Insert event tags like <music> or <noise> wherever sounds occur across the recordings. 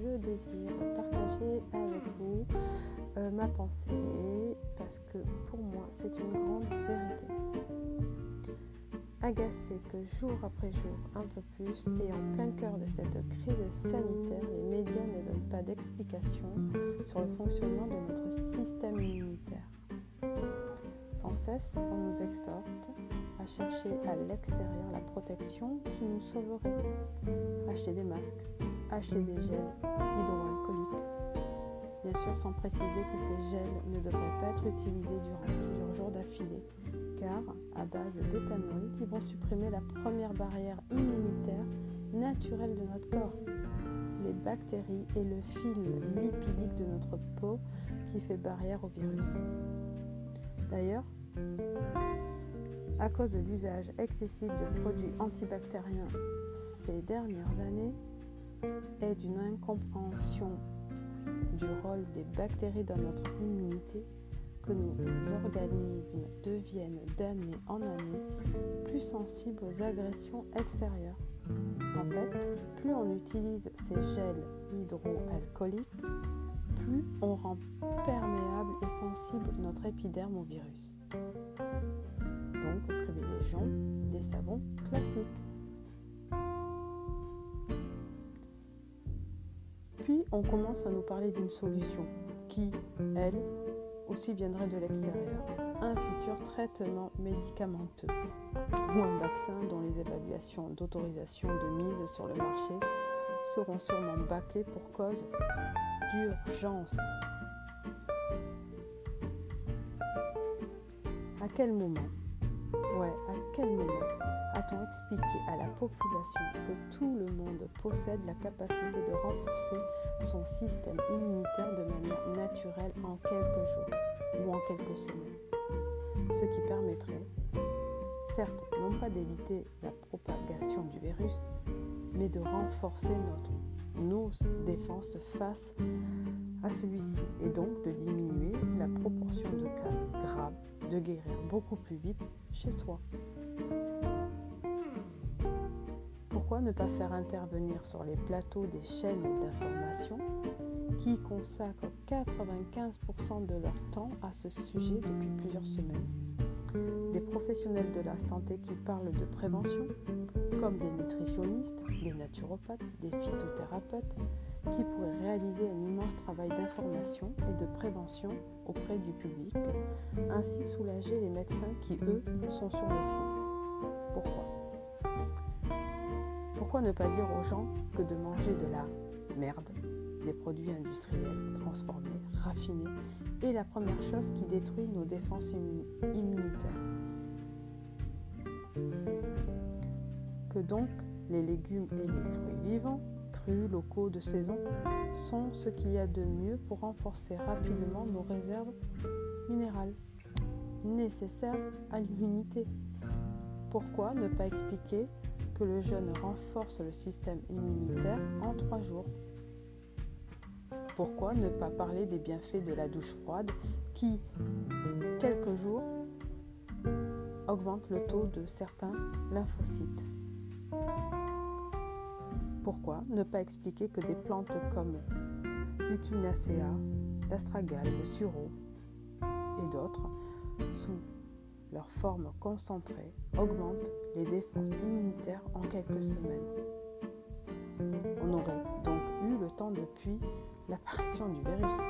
je désire partager avec vous euh, ma pensée parce que pour moi c'est une grande vérité. Agacé que jour après jour, un peu plus, et en plein cœur de cette crise sanitaire, les médias ne donnent pas d'explication sur le fonctionnement de notre système immunitaire. Sans cesse, on nous exhorte à chercher à l'extérieur la protection qui nous sauverait. Acheter des masques, acheter des gels hydroalcooliques. Bien sûr, sans préciser que ces gels ne devraient pas être utilisés durant plusieurs jours d'affilée, car à base d'éthanol, ils vont supprimer la première barrière immunitaire naturelle de notre corps, les bactéries et le film lipidique de notre peau qui fait barrière au virus. D'ailleurs, à cause de l'usage excessif de produits antibactériens ces dernières années et d'une incompréhension du rôle des bactéries dans notre immunité, que nos organismes deviennent d'année en année plus sensibles aux agressions extérieures. En fait, plus on utilise ces gels hydroalcooliques, plus on rend perméable et sensible notre épiderme au virus. Donc, privilégions des savons classiques. Puis, on commence à nous parler d'une solution qui, elle, aussi viendrait de l'extérieur. Un futur traitement médicamenteux ou un vaccin dont les évaluations d'autorisation de mise sur le marché seront sûrement bâclées pour cause d'urgence. À quel moment Ouais, à quel moment a-t-on expliqué à la population que tout le monde possède la capacité de renforcer son système immunitaire de manière naturelle en quelques jours ou en quelques semaines? Ce qui permettrait, certes, non pas d'éviter la propagation du virus, mais de renforcer notre nos défenses face à celui-ci et donc de diminuer la proportion de cas graves, de guérir beaucoup plus vite chez soi. Pourquoi ne pas faire intervenir sur les plateaux des chaînes d'information qui consacrent 95% de leur temps à ce sujet depuis plusieurs semaines? Des professionnels de la santé qui parlent de prévention, comme des nutritionnistes, des naturopathes, des phytothérapeutes, qui pourraient réaliser un immense travail d'information et de prévention auprès du public, ainsi soulager les médecins qui, eux, sont sur le front. Pourquoi? Pourquoi ne pas dire aux gens que de manger de la merde, des produits industriels transformés, raffinés, est la première chose qui détruit nos défenses immunitaires? Que donc les légumes et les fruits vivants, locaux, de saison, sont ce qu'il y a de mieux pour renforcer rapidement nos réserves minérales nécessaires à l'immunité. Pourquoi ne pas expliquer que le jeûne renforce le système immunitaire en trois jours? Pourquoi ne pas parler des bienfaits de la douche froide qui, quelques jours, augmente le taux de certains lymphocytes? Pourquoi ne pas expliquer que des plantes comme l'Echinacea, l'astragale, le sureau et d'autres, sous leur forme concentrée, augmentent les défenses immunitaires en quelques semaines? On aurait donc eu le temps depuis l'apparition du virus.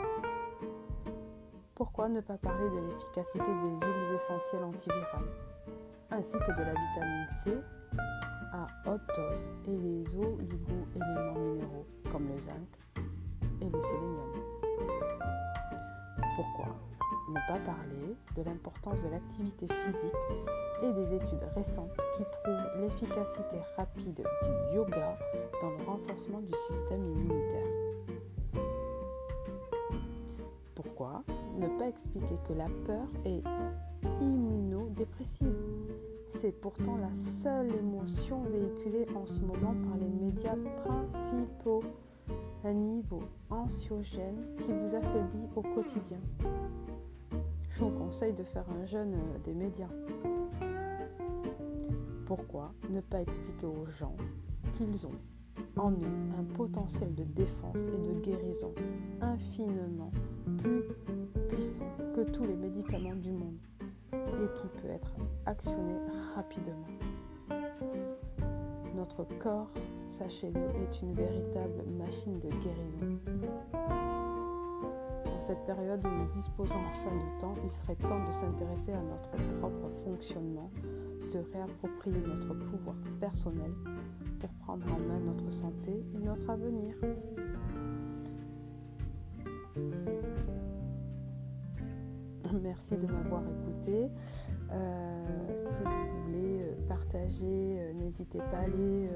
Pourquoi ne pas parler de l'efficacité des huiles essentielles antivirales, ainsi que de la vitamine C à haute dose et les oligo-éléments minéraux comme le zinc et le sélénium. Pourquoi ne pas parler de l'importance de l'activité physique et des études récentes qui prouvent l'efficacité rapide du yoga dans le renforcement du système immunitaire? Pourquoi ne pas expliquer que la peur est immunodépressive? C'est pourtant la seule émotion véhiculée en ce moment par les médias principaux, un niveau anxiogène qui vous affaiblit au quotidien. Je vous conseille de faire un jeûne euh, des médias. Pourquoi ne pas expliquer aux gens qu'ils ont en nous un potentiel de défense et de guérison infiniment plus puissant que tous les médicaments du monde? Et qui peut être actionné rapidement. Notre corps, sachez-le, est une véritable machine de guérison. En cette période où nous disposons enfin de temps, il serait temps de s'intéresser à notre propre fonctionnement, se réapproprier notre pouvoir personnel pour prendre en main notre santé et notre avenir. <laughs> Merci de m'avoir écouté. Euh, si vous voulez euh, partager, euh, n'hésitez pas à aller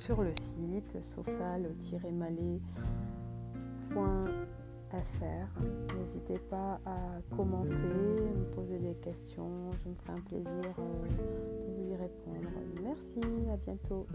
sur le site sofal-malais.fr. N'hésitez pas à commenter, me poser des questions. Je me ferai un plaisir de vous y répondre. Merci, à bientôt.